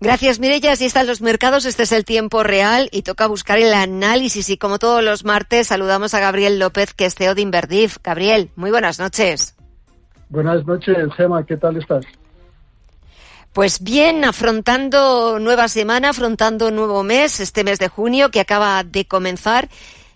Gracias, Mireya. Así están los mercados. Este es el tiempo real y toca buscar el análisis. Y como todos los martes, saludamos a Gabriel López, que es CEO de Inverdif. Gabriel, muy buenas noches. Buenas noches, Gema. ¿Qué tal estás? Pues bien, afrontando nueva semana, afrontando nuevo mes, este mes de junio que acaba de comenzar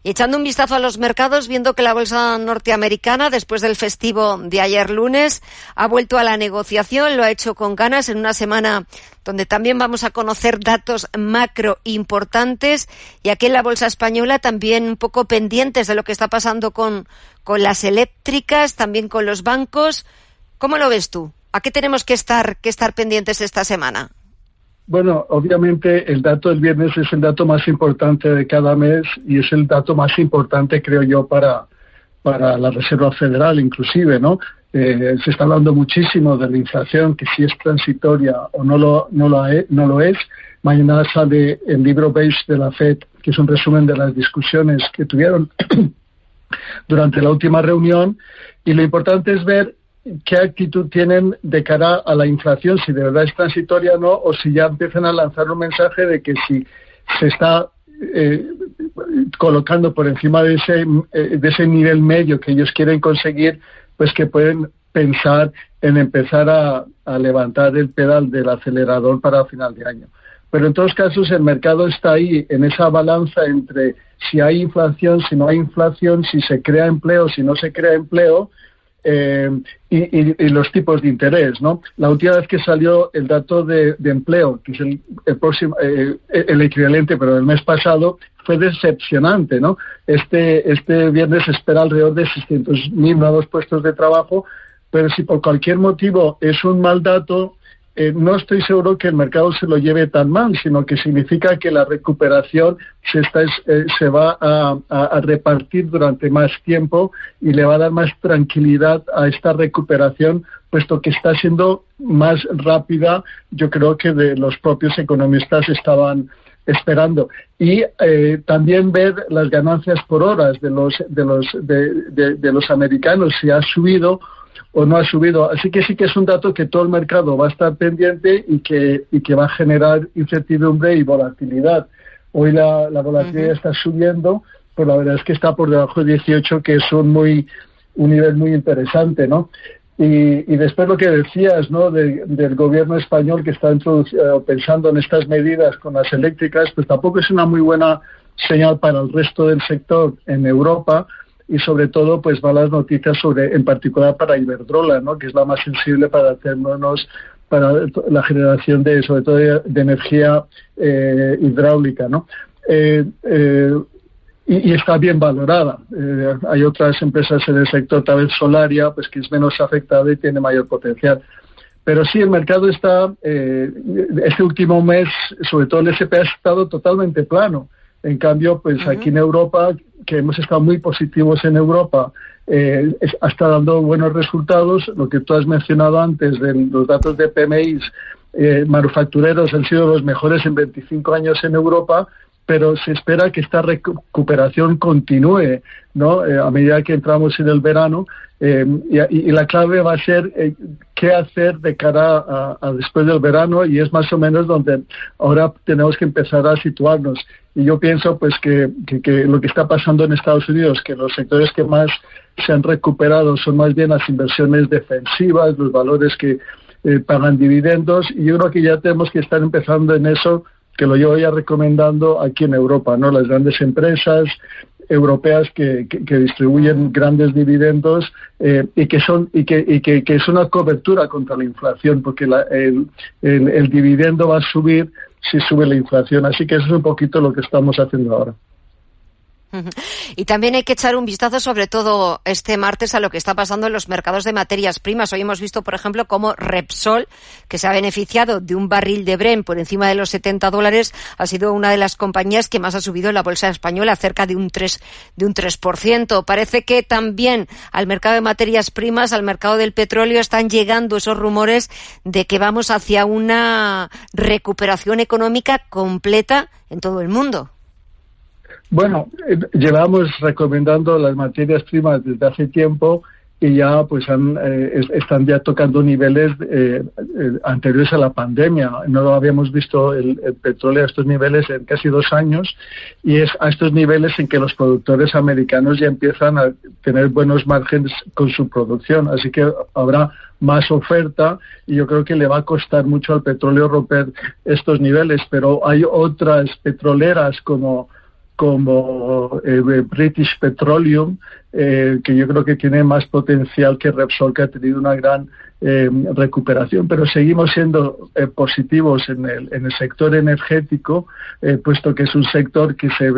echando un vistazo a los mercados, viendo que la bolsa norteamericana, después del festivo de ayer lunes, ha vuelto a la negociación, lo ha hecho con ganas en una semana donde también vamos a conocer datos macro importantes y aquí en la bolsa española también un poco pendientes de lo que está pasando con, con las eléctricas, también con los bancos. ¿Cómo lo ves tú? ¿A qué tenemos que estar, que estar pendientes esta semana? Bueno, obviamente el dato del viernes es el dato más importante de cada mes y es el dato más importante, creo yo, para, para la Reserva Federal, inclusive, ¿no? Eh, se está hablando muchísimo de la inflación, que si es transitoria o no lo, no lo, no lo es. Mañana sale el libro Beige de la FED, que es un resumen de las discusiones que tuvieron durante la última reunión. Y lo importante es ver qué actitud tienen de cara a la inflación, si de verdad es transitoria o no, o si ya empiezan a lanzar un mensaje de que si se está eh, colocando por encima de ese, eh, de ese nivel medio que ellos quieren conseguir, pues que pueden pensar en empezar a, a levantar el pedal del acelerador para final de año. Pero en todos casos el mercado está ahí en esa balanza entre si hay inflación, si no hay inflación, si se crea empleo, si no se crea empleo, eh, y, los tipos de interés. ¿no? La última vez que salió el dato de, empleo, que es el, próximo, eh, el equivalente, pero el mes pasado, fue decepcionante. ¿no? Este, este viernes espera alrededor de 600.000 nuevos puestos de trabajo, pero si por cualquier motivo es un mal dato, eh, no estoy seguro que el mercado se lo lleve tan mal, sino que significa que la recuperación se, está, eh, se va a, repartir durante más tiempo y le va a dar más tranquilidad a esta recuperación, puesto que está siendo más rápida, yo creo que de los propios economistas estaban esperando. Y eh, también ver las ganancias por horas de los de los de, de los americanos si ha subido o no ha subido. Así que sí que es un dato que todo el mercado va a estar pendiente y que, y que va a generar incertidumbre y volatilidad. Hoy la, volatilidad está subiendo, pero la verdad es que está por debajo de 18, que es un, muy, un nivel muy interesante, ¿no? Y, y después lo que decías, ¿no? del gobierno español que está eh, pensando en estas medidas con las eléctricas, pues tampoco es una muy buena señal para el resto del sector en Europa, y sobre todo pues malas noticias sobre en particular para Iberdrola no que es la más sensible para hacernos para la generación de sobre todo de, energía eh, hidráulica no eh, eh, y, está bien valorada. Hay otras empresas en el sector tal vez Solaria pues que es menos afectada y tiene mayor potencial. Pero sí, el mercado está, este último mes, sobre todo el SP, ha estado totalmente plano. En cambio, pues aquí en Europa que hemos estado muy positivos en Europa, eh, está dando buenos resultados. Lo que tú has mencionado antes de los datos de PMI eh, manufactureros han sido los mejores en 25 años en Europa, pero se espera que esta recuperación continúe ¿no? Eh, a medida que entramos en el verano eh, y, la clave va a ser eh, qué hacer de cara a, después del verano y es más o menos donde ahora tenemos que empezar a situarnos. Y yo pienso pues que, lo que está pasando en Estados Unidos, que los sectores que más se han recuperado son más bien las inversiones defensivas, los valores que eh, pagan dividendos y yo creo que ya tenemos que estar empezando en eso que lo llevo ya recomendando aquí en Europa, ¿no? Las grandes empresas, europeas que, que, distribuyen grandes dividendos eh, y que son y que, y que, es una cobertura contra la inflación porque el, el, el dividendo va a subir si sube la inflación así que eso es un poquito lo que estamos haciendo ahora. Y también hay que echar un vistazo, sobre todo este martes, a lo que está pasando en los mercados de materias primas. Hoy hemos visto, por ejemplo, cómo Repsol, que se ha beneficiado de un barril de Bren por encima de los 70 dólares, ha sido una de las compañías que más ha subido en la bolsa española, cerca de un 3, de un 3%. Parece que también al mercado de materias primas, al mercado del petróleo, están llegando esos rumores de que vamos hacia una recuperación económica completa en todo el mundo. Bueno, eh, llevamos recomendando las materias primas desde hace tiempo y ya pues han, eh, están ya tocando niveles eh, eh, anteriores a la pandemia. No habíamos visto el, petróleo a estos niveles en casi dos años y es a estos niveles en que los productores americanos ya empiezan a tener buenos márgenes con su producción. Así que habrá más oferta y yo creo que le va a costar mucho al petróleo romper estos niveles, pero hay otras petroleras como como eh, British Petroleum, eh, que yo creo que tiene más potencial que Repsol, que ha tenido una gran eh, recuperación, pero seguimos siendo positivos en el, en el sector energético, puesto que es un sector que, se,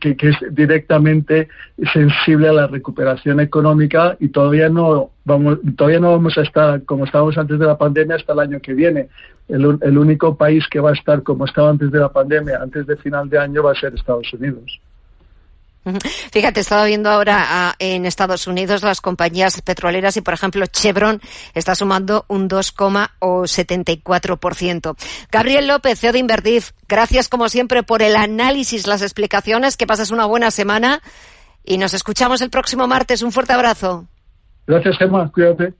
que, que, es directamente sensible a la recuperación económica y todavía no vamos, todavía no vamos a estar como estábamos antes de la pandemia hasta el año que viene el, único país que va a estar como estaba antes de la pandemia, antes de final de año, va a ser Estados Unidos. Fíjate, estaba viendo ahora ah, en Estados Unidos las compañías petroleras y, por ejemplo, Chevron está sumando un 2,74%. Gabriel López, CEO de Invertif, gracias como siempre por el análisis, las explicaciones, que pases una buena semana y nos escuchamos el próximo martes. Un fuerte abrazo. Gracias, Gemma. Cuídate.